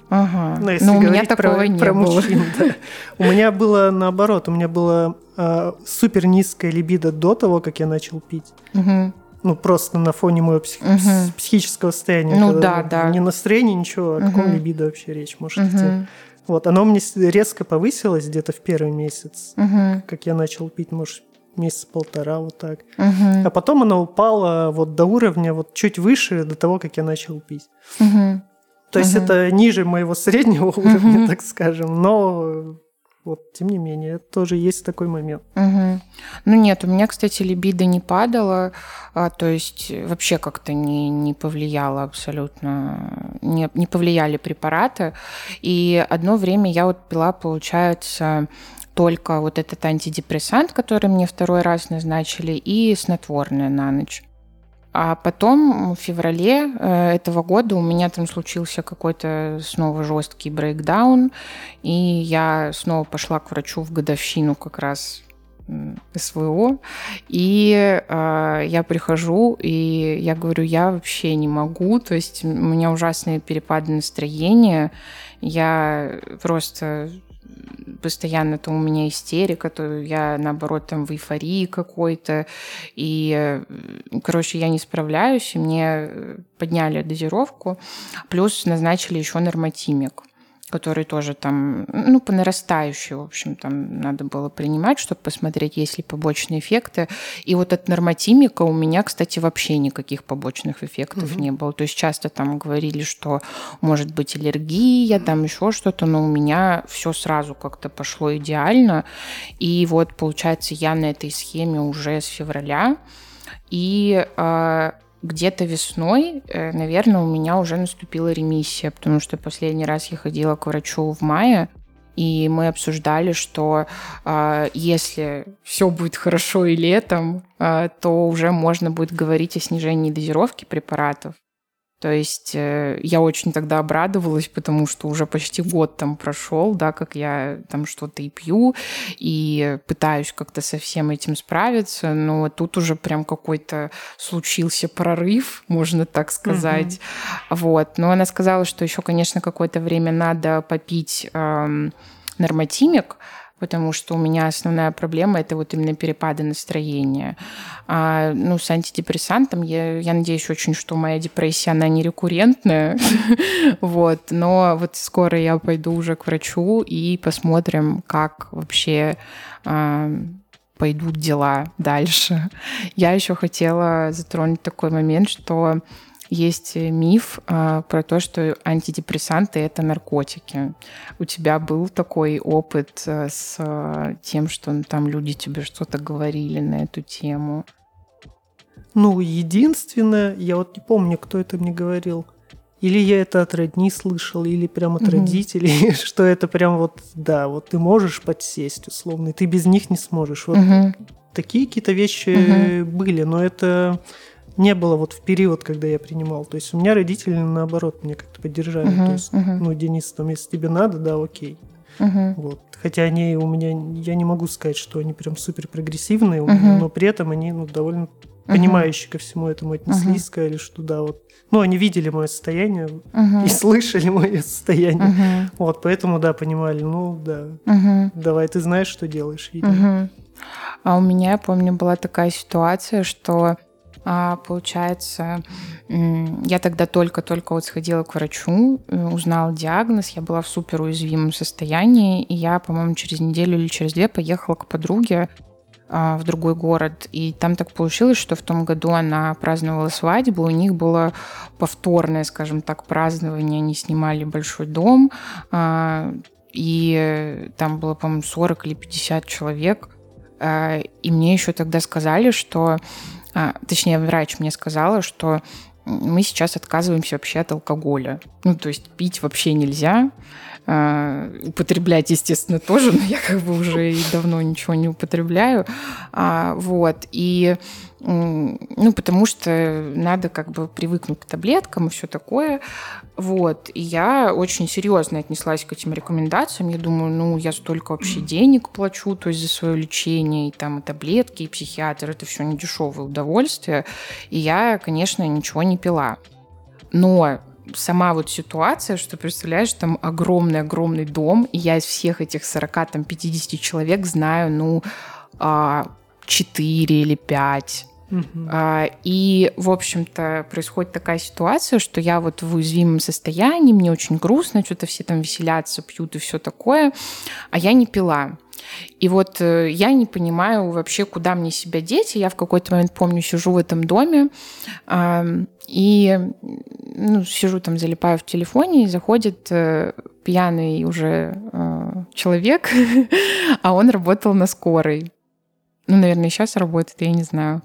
Ага. Ну, если Но у меня такого про, не про было. Мужчин, да. У меня было наоборот, у меня было э, супер низкая либидо до того, как я начал пить. Угу. Ну, просто на фоне моего псих... угу. психического состояния. Ну, да, да. Не настроение, ничего, о каком угу. либидо вообще речь может угу. идти. Вот, оно мне резко повысилось где-то в первый месяц, угу. как я начал пить, может, месяца полтора вот так. Угу. А потом она упала вот до уровня вот чуть выше до того, как я начал пить. Угу. То есть угу. это ниже моего среднего уровня, так скажем, но вот, тем не менее, это тоже есть такой момент. Угу. Ну нет, у меня, кстати, либидо не падало, а, то есть вообще как-то не, не повлияло абсолютно, не, не повлияли препараты. И одно время я вот пила, получается, только вот этот антидепрессант, который мне второй раз назначили, и снотворное на ночь. А потом в феврале э, этого года у меня там случился какой-то снова жесткий брейкдаун, и я снова пошла к врачу в годовщину как раз СВО, и э, я прихожу, и я говорю, я вообще не могу, то есть у меня ужасные перепады настроения, я просто постоянно то у меня истерика, то я, наоборот, там в эйфории какой-то. И, э, короче, я не справляюсь, и мне э, подняли дозировку, плюс назначили еще норматимик который тоже там, ну, по нарастающей, в общем, там надо было принимать, чтобы посмотреть, есть ли побочные эффекты. И вот от норматимика у меня, кстати, вообще никаких побочных эффектов угу. не было. То есть часто там говорили, что может быть аллергия, там еще что-то, но у меня все сразу как-то пошло идеально. И вот, получается, я на этой схеме уже с февраля. И э, где-то весной, э, наверное, у меня уже наступила ремиссия, потому что последний раз я ходила к врачу в мае, и мы обсуждали, что э, если все будет хорошо и летом, э, то уже можно будет говорить о снижении дозировки препаратов. То есть э, я очень тогда обрадовалась, потому что уже почти год там прошел, да, как я там что-то и пью, и пытаюсь как-то со всем этим справиться, но тут уже прям какой-то случился прорыв, можно так сказать. Mm-hmm. Вот. Но она сказала, что еще, конечно, какое-то время надо попить эм, норматимик, потому что у меня основная проблема это вот именно перепады настроения. А, ну, с антидепрессантом я, я надеюсь очень, что моя депрессия, она не рекуррентная, вот, но вот скоро я пойду уже к врачу и посмотрим, как вообще а, пойдут дела дальше. Я еще хотела затронуть такой момент, что есть миф а, про то, что антидепрессанты это наркотики. У тебя был такой опыт а, с а, тем, что там люди тебе что-то говорили на эту тему? Ну, единственное, я вот не помню, кто это мне говорил. Или я это от родни слышал, или прям от mm-hmm. родителей, что это прям вот, да, вот ты можешь подсесть, условно, и ты без них не сможешь. Вот mm-hmm. такие какие-то вещи mm-hmm. были, но это не было вот в период, когда я принимал. То есть у меня родители, наоборот, меня как-то поддержали. Uh-huh, То есть, uh-huh. ну, Денис, там, если тебе надо, да, окей. Uh-huh. Вот. Хотя они у меня, я не могу сказать, что они прям супер прогрессивные, uh-huh. но при этом они, ну, довольно uh-huh. понимающие ко всему этому отнеслись, uh-huh. сказали, что да, вот. Ну, они видели мое состояние uh-huh. и слышали мое состояние. Uh-huh. Вот, поэтому, да, понимали, ну, да, uh-huh. давай, ты знаешь, что делаешь. Uh-huh. А у меня, я помню, была такая ситуация, что получается, я тогда только-только вот сходила к врачу, э, узнала диагноз, я была в супер уязвимом состоянии, и я, по-моему, через неделю или через две поехала к подруге а, в другой город. И там так получилось, что в том году она праздновала свадьбу, у них было повторное, скажем так, празднование, они снимали большой дом, а, и там было, по-моему, 40 или 50 человек. И мне еще тогда сказали, что а, точнее, врач мне сказала, что мы сейчас отказываемся вообще от алкоголя. Ну, то есть пить вообще нельзя. А, употреблять, естественно, тоже, но я как бы уже и давно ничего не употребляю. А, вот. И ну, потому что надо как бы привыкнуть к таблеткам и все такое. Вот. И я очень серьезно отнеслась к этим рекомендациям. Я думаю, ну, я столько вообще денег плачу, то есть за свое лечение, и там и таблетки, и психиатр, это все не дешевое удовольствие. И я, конечно, ничего не пила. Но сама вот ситуация, что представляешь, там огромный-огромный дом, и я из всех этих 40-50 человек знаю, ну, 4 а, или 5 Uh-huh. А, и, в общем-то, происходит такая ситуация, что я вот в уязвимом состоянии, мне очень грустно, что-то все там веселятся, пьют и все такое, а я не пила. И вот э, я не понимаю вообще, куда мне себя деть. Я в какой-то момент, помню, сижу в этом доме и ну, сижу там, залипаю в телефоне, и заходит э, пьяный уже э, человек, а он работал на скорой. Ну, наверное, сейчас работает, я не знаю.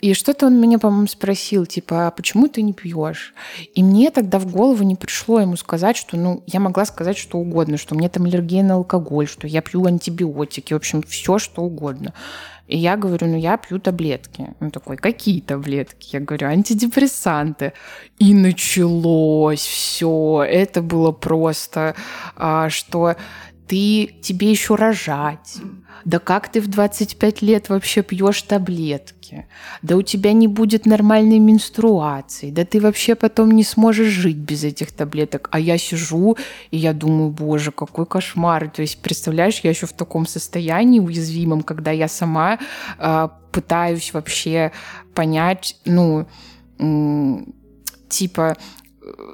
И что-то он меня, по-моему, спросил, типа, а почему ты не пьешь? И мне тогда в голову не пришло ему сказать, что, ну, я могла сказать что угодно, что меня там аллергия на алкоголь, что я пью антибиотики, в общем, все что угодно. И я говорю, ну, я пью таблетки. Он такой, какие таблетки? Я говорю, антидепрессанты. И началось все. Это было просто, а, что ты, тебе еще рожать да как ты в 25 лет вообще пьешь таблетки? Да у тебя не будет нормальной менструации, да ты вообще потом не сможешь жить без этих таблеток. А я сижу, и я думаю, боже, какой кошмар. То есть, представляешь, я еще в таком состоянии уязвимом, когда я сама э, пытаюсь вообще понять, ну, типа,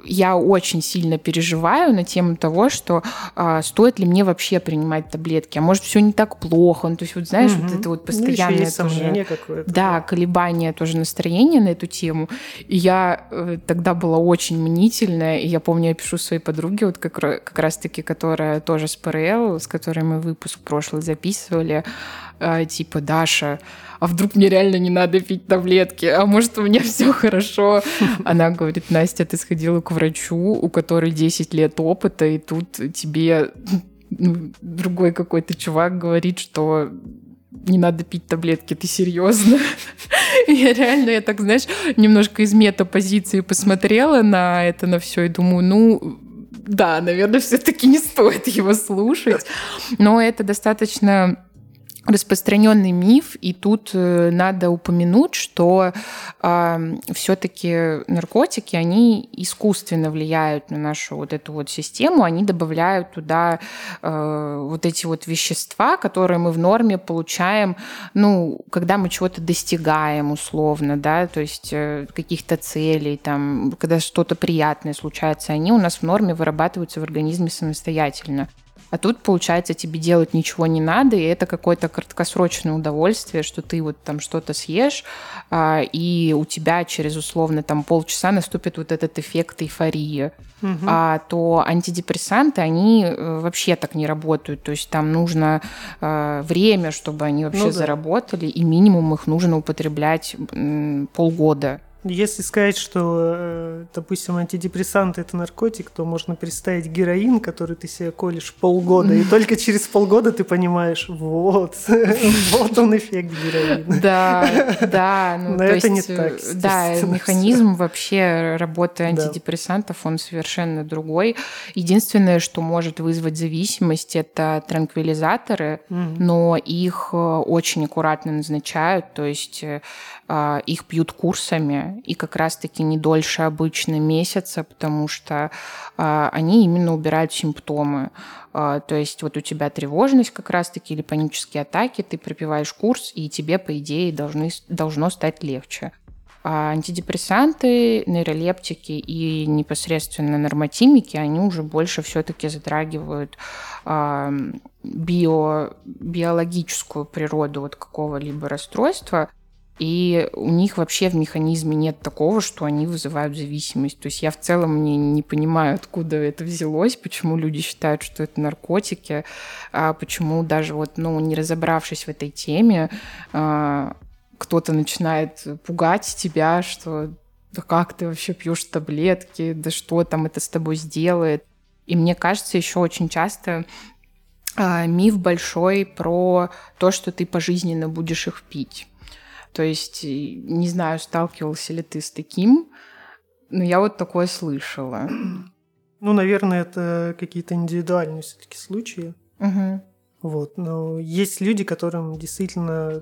я очень сильно переживаю на тему того, что а, стоит ли мне вообще принимать таблетки, а может все не так плохо, ну то есть вот знаешь угу. вот это вот ну, постоянное ну, сомнение какое-то. Да, колебание тоже настроения на эту тему. И я э, тогда была очень мнительная, и я помню, я пишу своей подруге вот как как раз таки, которая тоже с ПРЛ, с которой мы выпуск прошлый записывали, э, типа Даша а вдруг мне реально не надо пить таблетки, а может у меня все хорошо. Она говорит, Настя, ты сходила к врачу, у которой 10 лет опыта, и тут тебе ну, другой какой-то чувак говорит, что не надо пить таблетки, ты серьезно? Я реально, я так, знаешь, немножко из метапозиции посмотрела на это, на все, и думаю, ну, да, наверное, все-таки не стоит его слушать. Но это достаточно распространенный миф, и тут э, надо упомянуть, что э, все-таки наркотики, они искусственно влияют на нашу вот эту вот систему, они добавляют туда э, вот эти вот вещества, которые мы в норме получаем, ну, когда мы чего-то достигаем условно, да, то есть э, каких-то целей, там, когда что-то приятное случается, они у нас в норме вырабатываются в организме самостоятельно. А тут, получается, тебе делать ничего не надо, и это какое-то краткосрочное удовольствие, что ты вот там что-то съешь, а, и у тебя через условно там полчаса наступит вот этот эффект эйфории. Угу. А то антидепрессанты, они э, вообще так не работают. То есть там нужно э, время, чтобы они вообще ну, да. заработали, и минимум их нужно употреблять полгода. Если сказать, что, э, допустим, антидепрессант это наркотик, то можно представить героин, который ты себе колешь полгода, и только через полгода ты понимаешь, вот, вот он эффект героина. Да, да. Ну, Но это не так. Да, механизм вообще работы антидепрессантов, он совершенно другой. Единственное, что может вызвать зависимость, это транквилизаторы, но их э, очень аккуратно назначают, то есть э, их пьют курсами, и как раз-таки не дольше обычно месяца, потому что а, они именно убирают симптомы. А, то есть вот у тебя тревожность как раз-таки или панические атаки, ты пропиваешь курс, и тебе, по идее, должны, должно стать легче. А антидепрессанты, нейролептики и непосредственно нормотимики, они уже больше все-таки затрагивают био, биологическую природу вот какого-либо расстройства – и у них вообще в механизме нет такого, что они вызывают зависимость. То есть я в целом не, не понимаю, откуда это взялось, почему люди считают, что это наркотики, а почему даже вот, ну, не разобравшись в этой теме, а, кто-то начинает пугать тебя, что да как ты вообще пьешь таблетки, да что там это с тобой сделает. И мне кажется, еще очень часто а, миф большой про то, что ты пожизненно будешь их пить. То есть, не знаю, сталкивался ли ты с таким, но я вот такое слышала. Ну, наверное, это какие-то индивидуальные все-таки случаи. Угу. Вот. Но есть люди, которым действительно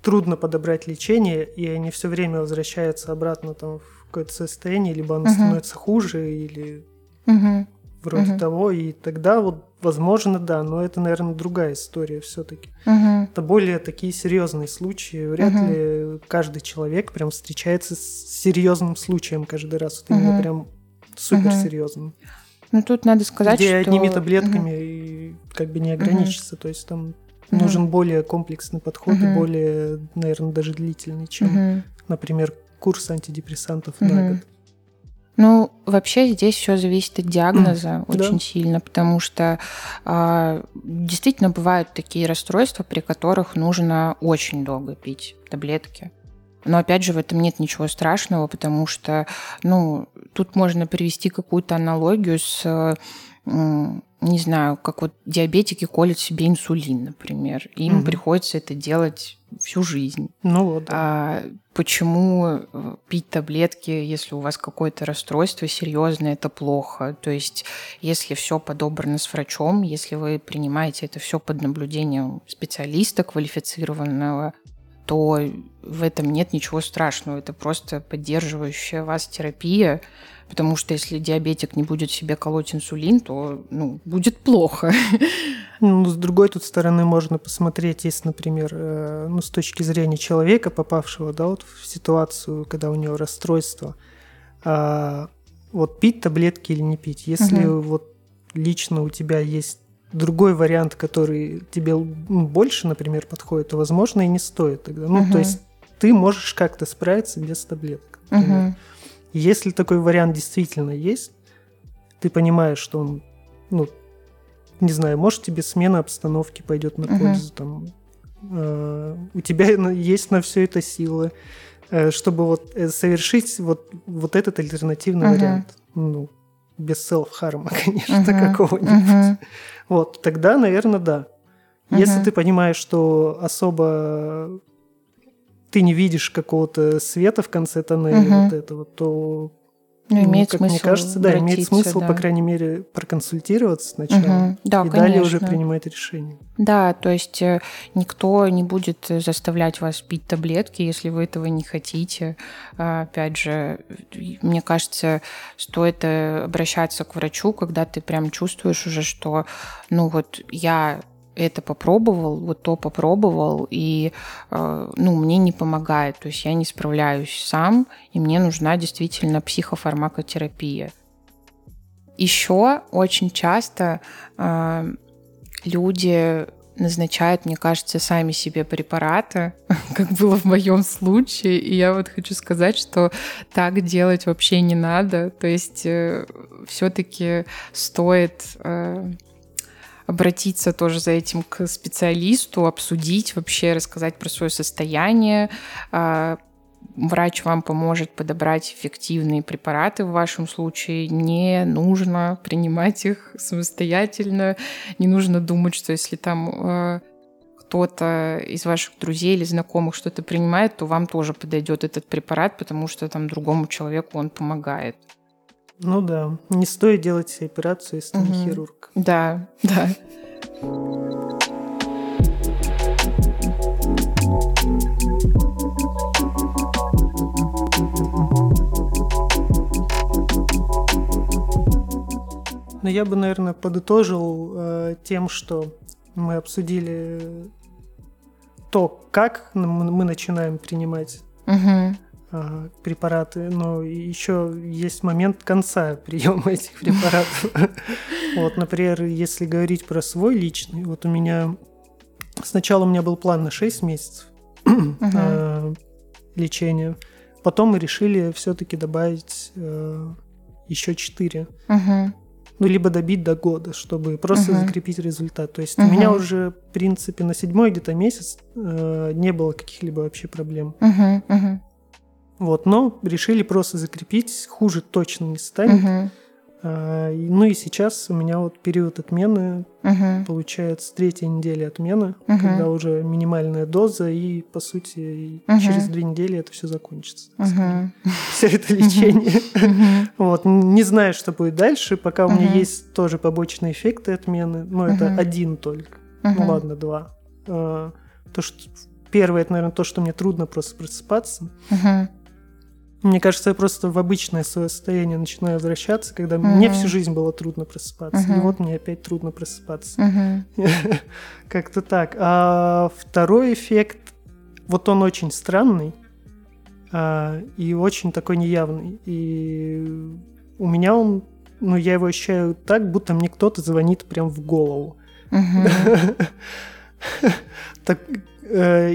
трудно подобрать лечение, и они все время возвращаются обратно там, в какое-то состояние, либо оно угу. становится хуже, или угу. вроде угу. того. И тогда вот Возможно, да, но это, наверное, другая история все-таки. Угу. Это более такие серьезные случаи. Вряд угу. ли каждый человек прям встречается с серьезным случаем каждый раз. Это угу. именно прям суперсерьезным. Угу. Ну тут надо сказать, Где что... одними таблетками угу. и как бы не ограничиться. Угу. То есть там угу. нужен более комплексный подход угу. и более, наверное, даже длительный, чем, угу. например, курс антидепрессантов угу. на год. Ну, вообще здесь все зависит от диагноза mm, очень да. сильно, потому что э, действительно бывают такие расстройства, при которых нужно очень долго пить таблетки. Но опять же, в этом нет ничего страшного, потому что, ну, тут можно привести какую-то аналогию с не знаю, как вот диабетики колят себе инсулин, например. Им угу. приходится это делать всю жизнь. Ну вот. Да. А почему э, пить таблетки, если у вас какое-то расстройство серьезное, это плохо? То есть, если все подобрано с врачом, если вы принимаете это все под наблюдением специалиста квалифицированного, то в этом нет ничего страшного. Это просто поддерживающая вас терапия, потому что если диабетик не будет себе колоть инсулин, то ну, будет плохо. Ну, с другой тут стороны можно посмотреть, если, например, э, ну, с точки зрения человека, попавшего да, вот в ситуацию, когда у него расстройство, а, вот пить таблетки или не пить. Если угу. вот лично у тебя есть другой вариант, который тебе больше, например, подходит, то, возможно, и не стоит тогда. Ну, угу. то есть ты можешь как-то справиться без таблеток. Например. Угу. Если такой вариант действительно есть, ты понимаешь, что он, ну, не знаю, может тебе смена обстановки пойдет на пользу, там, э, у тебя есть на все это силы, э, чтобы вот э, совершить вот, вот этот альтернативный вариант. Ну, без селф-харма, конечно, какого-нибудь. Вот, тогда, наверное, да. Если ты понимаешь, что особо ты не видишь какого-то света в конце тоннеля угу. вот этого, то ну, имеет как смысл мне кажется, да, имеет смысл, да. по крайней мере, проконсультироваться сначала угу. да, и конечно. далее уже принимать решение. Да, то есть э, никто не будет заставлять вас пить таблетки, если вы этого не хотите. А, опять же, мне кажется, стоит э, обращаться к врачу, когда ты прям чувствуешь уже, что, ну вот я это попробовал, вот то попробовал, и э, ну, мне не помогает, то есть я не справляюсь сам, и мне нужна действительно психофармакотерапия. Еще очень часто э, люди назначают, мне кажется, сами себе препараты, как было в моем случае. И я вот хочу сказать, что так делать вообще не надо. То есть э, все-таки стоит э, обратиться тоже за этим к специалисту, обсудить вообще, рассказать про свое состояние, э, врач вам поможет подобрать эффективные препараты в вашем случае. Не нужно принимать их самостоятельно. Не нужно думать, что если там э, кто-то из ваших друзей или знакомых что-то принимает, то вам тоже подойдет этот препарат, потому что там другому человеку он помогает. Ну да, не стоит делать операцию, если угу. не хирург. Да, да. Но я бы, наверное, подытожил э, тем, что мы обсудили то, как мы начинаем принимать угу. Э, препараты, но еще есть момент конца приема этих препаратов. Вот, например, если говорить про свой личный, вот у меня сначала у меня был план на 6 месяцев э, лечения, потом мы решили все-таки добавить э, еще 4 ну, либо добить до года, чтобы просто uh-huh. закрепить результат. То есть uh-huh. у меня уже, в принципе, на седьмой где-то месяц э, не было каких-либо вообще проблем. Uh-huh. Uh-huh. Вот, но решили просто закрепить, хуже точно не станет. Uh-huh. А, ну и сейчас у меня вот период отмены, угу. получается, третья неделя отмены, угу. когда уже минимальная доза, и, по сути, угу. через две недели это все закончится. Угу. Все это лечение. Угу. Вот, не знаю, что будет дальше, пока у меня есть тоже побочные эффекты отмены, но это один только. Ну ладно, два. А, то, что первое, это, наверное, то, что мне трудно просто просыпаться. Мне кажется, я просто в обычное свое состояние начинаю возвращаться, когда uh-huh. мне всю жизнь было трудно просыпаться. Uh-huh. И вот мне опять трудно просыпаться. Uh-huh. Как-то так. А второй эффект, вот он очень странный а, и очень такой неявный. И у меня он, ну, я его ощущаю так, будто мне кто-то звонит прям в голову. Uh-huh. так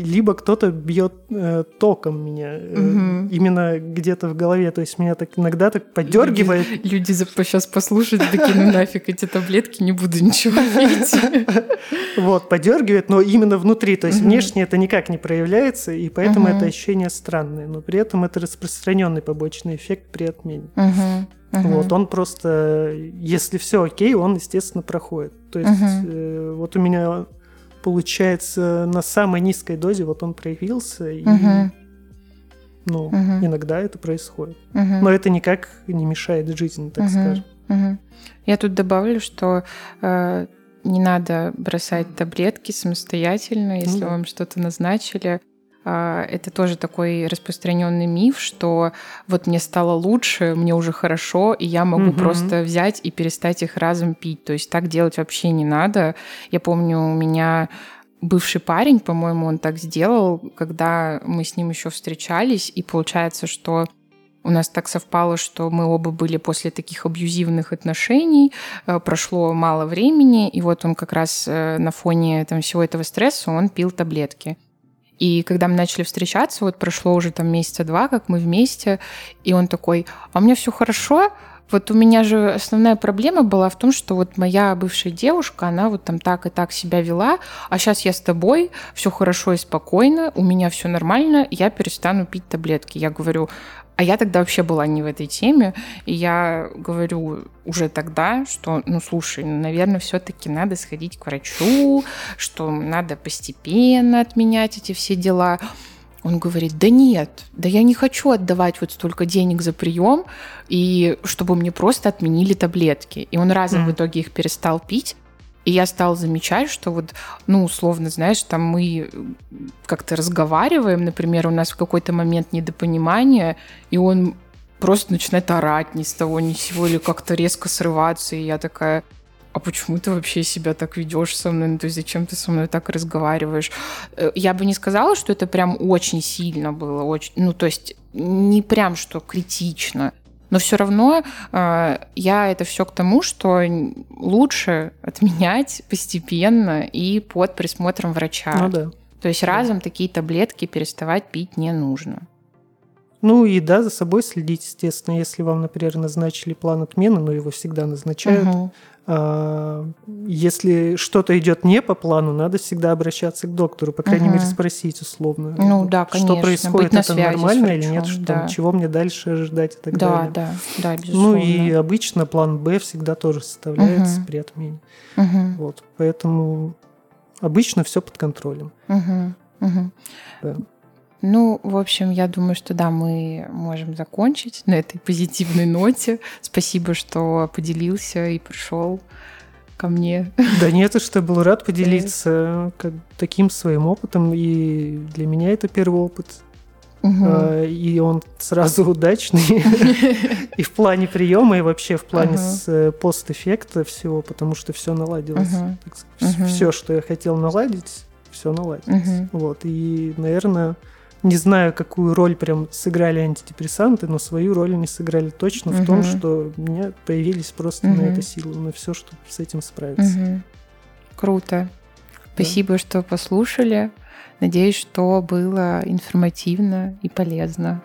либо кто-то бьет э, током меня угу. именно где-то в голове, то есть меня так иногда так подергивает. Люди, люди сейчас послушают, такие, ну нафиг эти таблетки, не буду ничего пить. Вот, подергивает, но именно внутри, то есть внешне это никак не проявляется, и поэтому это ощущение странное, но при этом это распространенный побочный эффект при отмене. Вот, он просто, если все окей, он, естественно, проходит. То есть, вот у меня получается, на самой низкой дозе вот он проявился, и угу. ну, угу. иногда это происходит. Угу. Но это никак не мешает жизни, так угу. скажем. Угу. Я тут добавлю, что э, не надо бросать таблетки самостоятельно, если ну, вам что-то назначили. А, это тоже такой распространенный миф, что вот мне стало лучше, мне уже хорошо, и я могу угу. просто взять и перестать их разом пить. То есть так делать вообще не надо. Я помню, у меня бывший парень, по-моему, он так сделал, когда мы с ним еще встречались, и получается, что у нас так совпало, что мы оба были после таких абьюзивных отношений, э, прошло мало времени, и вот он как раз э, на фоне там, всего этого стресса, он пил таблетки. И когда мы начали встречаться, вот прошло уже там месяца два, как мы вместе, и он такой, а у меня все хорошо, вот у меня же основная проблема была в том, что вот моя бывшая девушка, она вот там так и так себя вела, а сейчас я с тобой, все хорошо и спокойно, у меня все нормально, я перестану пить таблетки. Я говорю, а я тогда вообще была не в этой теме, и я говорю уже тогда, что, ну, слушай, наверное, все-таки надо сходить к врачу, что надо постепенно отменять эти все дела. Он говорит, да нет, да я не хочу отдавать вот столько денег за прием, и чтобы мне просто отменили таблетки. И он разом mm. в итоге их перестал пить. И я стала замечать, что вот, ну, условно, знаешь, там мы как-то разговариваем, например, у нас в какой-то момент недопонимание, и он просто начинает орать ни с того ни с сего, или как-то резко срываться, и я такая, а почему ты вообще себя так ведешь со мной? Ну, то есть зачем ты со мной так разговариваешь? Э, я бы не сказала, что это прям очень сильно было, очень, ну, то есть не прям, что критично, Но все равно э, я это все к тому, что лучше отменять постепенно и под присмотром врача. Ну да. То есть разом такие таблетки переставать пить не нужно. Ну и да, за собой следить, естественно, если вам, например, назначили план отмены, но его всегда назначают. Угу. А, если что-то идет не по плану, надо всегда обращаться к доктору, по крайней угу. мере, спросить условно. Ну да, конечно. Что происходит, это нормально или нет, что, да. чего мне дальше ожидать и так да, далее. Да, да, да, безусловно. Ну и обычно план Б всегда тоже составляется угу. при отмене. Угу. Вот, поэтому обычно все под контролем. Угу. Угу. Да. Ну, в общем, я думаю, что да, мы можем закончить на этой позитивной ноте. Спасибо, что поделился и пришел ко мне. Да нет, что я был рад поделиться как, таким своим опытом, и для меня это первый опыт. Угу. И он сразу удачный и в плане приема, и вообще в плане угу. постэффекта всего, потому что все наладилось. Все, что я хотел наладить, все наладилось. Вот. И, наверное, не знаю, какую роль прям сыграли антидепрессанты, но свою роль они сыграли точно угу. в том, что у меня появились просто угу. на это силы, на все, чтобы с этим справиться. Угу. Круто. Спасибо, да. что послушали. Надеюсь, что было информативно и полезно.